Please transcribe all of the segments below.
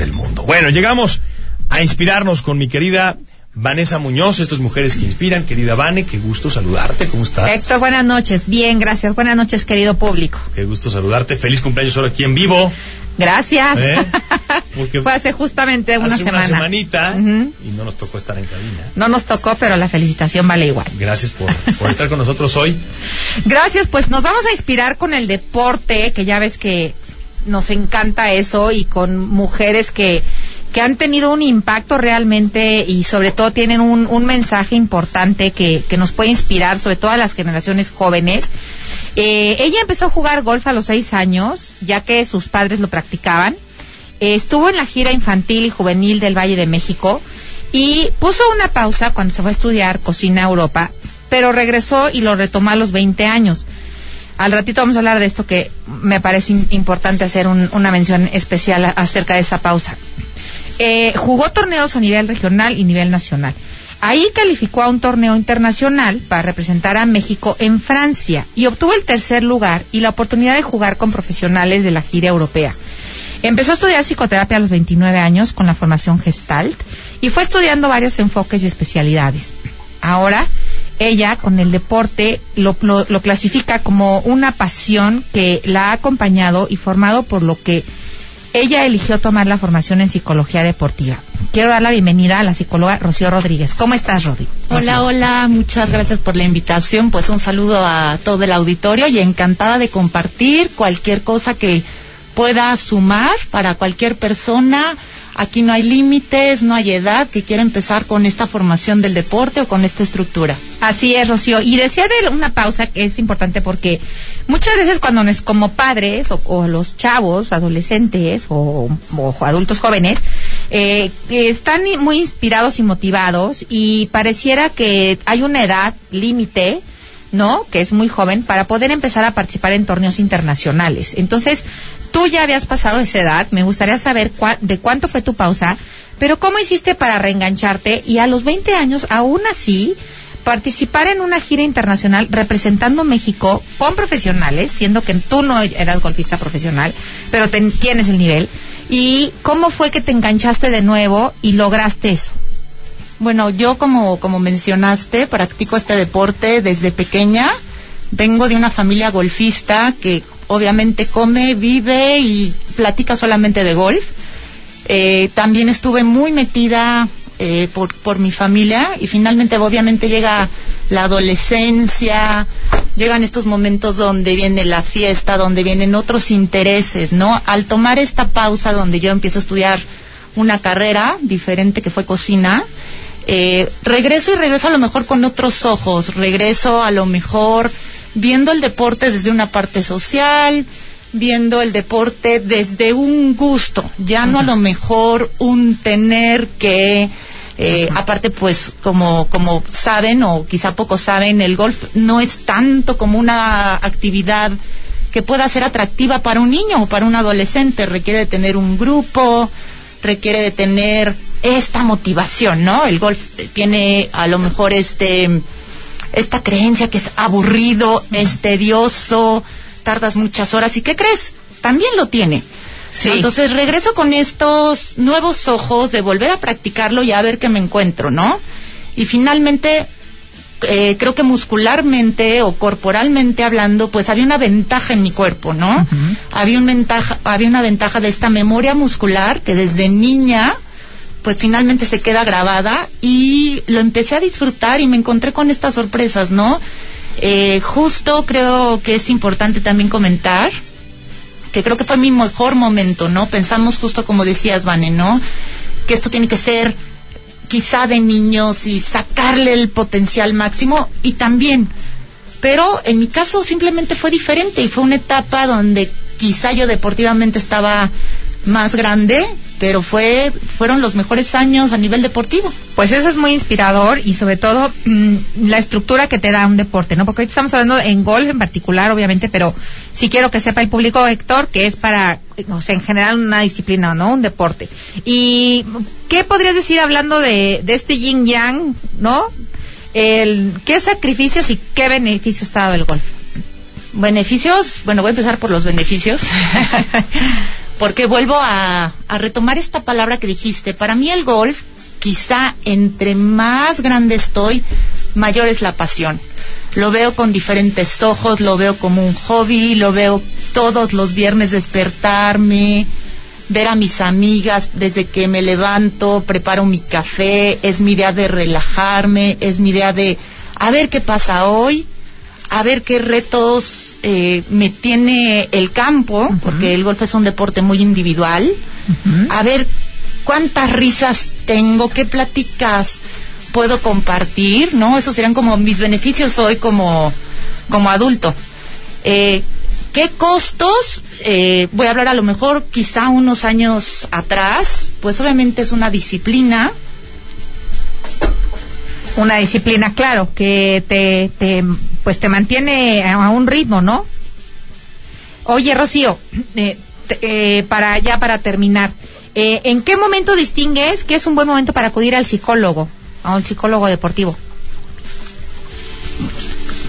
del mundo. Bueno, llegamos a inspirarnos con mi querida Vanessa Muñoz, estas mujeres que inspiran. Querida Vane, qué gusto saludarte. ¿Cómo estás? Héctor, buenas noches. Bien, gracias. Buenas noches, querido público. Qué gusto saludarte. Feliz cumpleaños ahora aquí en vivo. Gracias. ¿Eh? Fue hace justamente una hace semana. una semanita y no nos tocó estar en cabina. No nos tocó, pero la felicitación vale igual. Gracias por, por estar con nosotros hoy. Gracias, pues nos vamos a inspirar con el deporte, que ya ves que nos encanta eso, y con mujeres que que han tenido un impacto realmente y sobre todo tienen un, un mensaje importante que, que, nos puede inspirar, sobre todo a las generaciones jóvenes. Eh, ella empezó a jugar golf a los seis años, ya que sus padres lo practicaban. Eh, estuvo en la gira infantil y juvenil del Valle de México y puso una pausa cuando se fue a estudiar cocina a Europa, pero regresó y lo retomó a los 20 años. Al ratito vamos a hablar de esto que me parece importante hacer un, una mención especial acerca de esa pausa. Eh, jugó torneos a nivel regional y nivel nacional. Ahí calificó a un torneo internacional para representar a México en Francia y obtuvo el tercer lugar y la oportunidad de jugar con profesionales de la gira europea. Empezó a estudiar psicoterapia a los 29 años con la formación Gestalt y fue estudiando varios enfoques y especialidades. Ahora, ella con el deporte lo, lo, lo clasifica como una pasión que la ha acompañado y formado por lo que ella eligió tomar la formación en psicología deportiva. Quiero dar la bienvenida a la psicóloga Rocío Rodríguez. ¿Cómo estás, Rodi? Hola, hola, muchas gracias por la invitación. Pues un saludo a todo el auditorio y encantada de compartir cualquier cosa que pueda sumar para cualquier persona. Aquí no hay límites, no hay edad que quiera empezar con esta formación del deporte o con esta estructura. Así es, Rocío. Y decía de una pausa que es importante porque muchas veces cuando nos, como padres o, o los chavos, adolescentes o, o adultos jóvenes, eh, están muy inspirados y motivados y pareciera que hay una edad límite ¿no? Que es muy joven, para poder empezar a participar en torneos internacionales. Entonces, tú ya habías pasado esa edad, me gustaría saber de cuánto fue tu pausa, pero ¿cómo hiciste para reengancharte y a los 20 años, aún así, participar en una gira internacional representando México con profesionales, siendo que tú no eras golfista profesional, pero te, tienes el nivel? ¿Y cómo fue que te enganchaste de nuevo y lograste eso? Bueno, yo como, como mencionaste, practico este deporte desde pequeña. Vengo de una familia golfista que obviamente come, vive y platica solamente de golf. Eh, también estuve muy metida eh, por, por mi familia y finalmente obviamente llega la adolescencia, llegan estos momentos donde viene la fiesta, donde vienen otros intereses, ¿no? Al tomar esta pausa donde yo empiezo a estudiar una carrera diferente que fue cocina, eh, regreso y regreso a lo mejor con otros ojos, regreso a lo mejor viendo el deporte desde una parte social, viendo el deporte desde un gusto, ya no a lo mejor un tener que, eh, aparte pues como, como saben o quizá pocos saben, el golf no es tanto como una actividad que pueda ser atractiva para un niño o para un adolescente, requiere de tener un grupo, requiere de tener esta motivación, ¿no? El golf tiene a lo mejor este esta creencia que es aburrido, es tedioso, tardas muchas horas y ¿qué crees? También lo tiene. Sí. Entonces regreso con estos nuevos ojos de volver a practicarlo y a ver qué me encuentro, ¿no? Y finalmente eh, creo que muscularmente o corporalmente hablando, pues había una ventaja en mi cuerpo, ¿no? Uh -huh. Había un ventaja, había una ventaja de esta memoria muscular que desde niña pues finalmente se queda grabada y lo empecé a disfrutar y me encontré con estas sorpresas, ¿no? Eh, justo creo que es importante también comentar que creo que fue mi mejor momento, ¿no? Pensamos justo como decías, Vane, ¿no? Que esto tiene que ser quizá de niños y sacarle el potencial máximo y también, pero en mi caso simplemente fue diferente y fue una etapa donde quizá yo deportivamente estaba más grande, pero fue fueron los mejores años a nivel deportivo. Pues eso es muy inspirador y sobre todo mmm, la estructura que te da un deporte, ¿no? Porque ahorita estamos hablando en golf en particular, obviamente, pero sí quiero que sepa el público, Héctor, que es para, o sea, en general una disciplina, ¿no? Un deporte. ¿Y qué podrías decir hablando de, de este yin yang, ¿no? El, ¿Qué sacrificios y qué beneficios te ha dado el golf? Beneficios, bueno, voy a empezar por los beneficios. porque vuelvo a, retomar esta palabra que dijiste. Para mí el golf, quizá entre más grande estoy, mayor es la pasión. Lo veo con diferentes ojos, lo veo como un hobby, lo veo todos los viernes despertarme, ver a mis amigas desde que me levanto, preparo mi café, es mi idea de relajarme, es mi idea de a ver qué pasa hoy, a ver qué retos eh, me tiene el campo, porque el golf es un deporte muy individual, a ver cuántas risas tengo, qué pláticas puedo compartir, ¿no? Esos serían como mis beneficios hoy como, como adulto. Eh, ¿Qué costos? Eh, voy a hablar a lo mejor quizá unos años atrás, pues obviamente es una disciplina. Una disciplina, claro, que te, te pues te mantiene a un ritmo, ¿no? Oye, Rocío, eh, eh, para ya para terminar, eh, ¿en qué momento distingues que es un buen momento para acudir al psicólogo, a un psicólogo deportivo?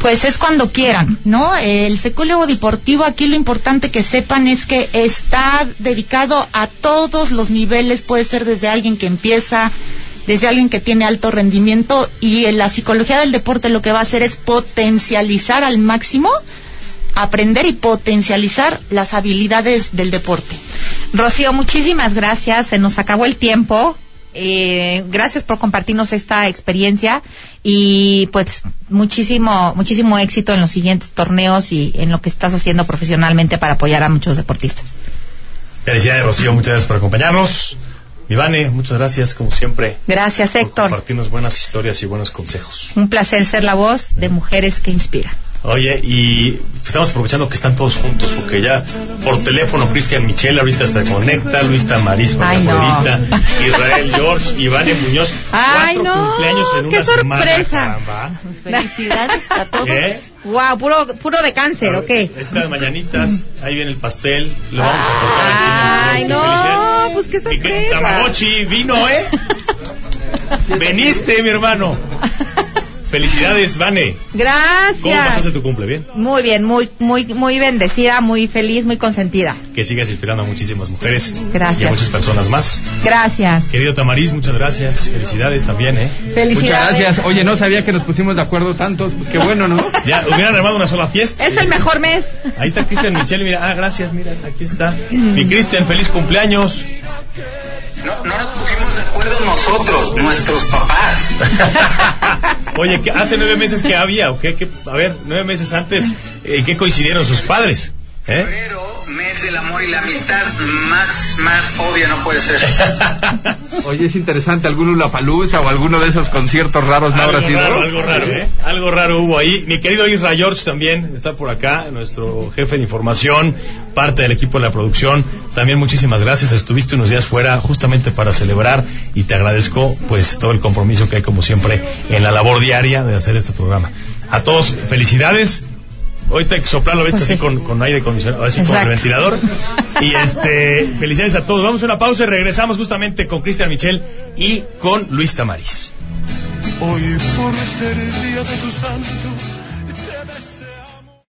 Pues es cuando quieran, ¿no? El psicólogo deportivo, aquí lo importante que sepan es que está dedicado a todos los niveles, puede ser desde alguien que empieza, desde alguien que tiene alto rendimiento y en la psicología del deporte lo que va a hacer es potencializar al máximo, aprender y potencializar las habilidades del deporte. Rocío, muchísimas gracias. Se nos acabó el tiempo. Eh, gracias por compartirnos esta experiencia y pues muchísimo muchísimo éxito en los siguientes torneos y en lo que estás haciendo profesionalmente para apoyar a muchos deportistas. Felicidades, Rocío. Muchas gracias por acompañarnos. Ivane, muchas gracias, como siempre. Gracias, por Héctor. compartirnos buenas historias y buenos consejos. Un placer ser la voz de mujeres que inspiran. Oye, y estamos aprovechando que están todos juntos, porque ya por teléfono Cristian Michel ahorita se conecta, Luis Tamariz, Ay, no. ahorita, Israel George, Ivane Muñoz. Ay, cuatro no, cumpleaños en qué una semana, sorpresa. caramba. Felicidades a todos. ¿Qué? Wow, puro puro de cáncer, ¿o qué? Estas mañanitas, ahí viene el pastel, lo vamos a cortar aquí. Ay, no, pues qué sorpresa. Tamagotchi vino, ¿eh? Veniste, mi hermano. Felicidades, Vane. Gracias. ¿Cómo pasaste tu cumple? ¿Bien? Muy bien, muy, muy, muy bendecida, muy feliz, muy consentida. Que sigas inspirando a muchísimas mujeres. Gracias. Y a muchas personas más. Gracias. Querido Tamariz, muchas gracias. Felicidades también, ¿eh? Felicidades. Muchas gracias. Oye, no sabía que nos pusimos de acuerdo tantos. Pues qué bueno, ¿no? Ya hubieran armado una sola fiesta. Es el mejor mes. Ahí está Cristian Michel, mira. Ah, gracias, mira, aquí está. Mi Cristian, feliz cumpleaños. No, no nos pusimos de acuerdo nosotros, nuestros papás. Oye, ¿qué- hace nueve meses que había, ¿o qué? A ver, nueve meses antes, ¿en qué coincidieron sus padres? ¿Eh? Mes del amor y la amistad, más, más obvio no puede ser. Oye, es interesante. ¿Algún Palusa o alguno de esos conciertos raros no algo habrá sido? raro, algo raro, ¿eh? Algo raro hubo ahí. Mi querido Isra George también está por acá, nuestro jefe de información, parte del equipo de la producción. También muchísimas gracias. Estuviste unos días fuera justamente para celebrar y te agradezco pues todo el compromiso que hay como siempre en la labor diaria de hacer este programa. A todos, felicidades. Ahorita hay que soplarlo, ¿viste? Pues así sí. con, con aire acondicionado, así con el ventilador. Y este, felicidades a todos. Vamos a una pausa y regresamos justamente con Cristian Michel y con Luis Tamariz. Hoy por ser el día de tu santo,